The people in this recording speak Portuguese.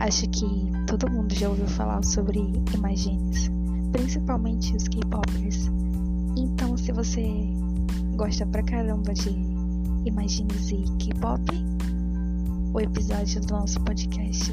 Acho que todo mundo já ouviu falar sobre imagens, principalmente os K-popers. Então, se você gosta pra caramba de imagens e K-pop, o episódio do nosso podcast.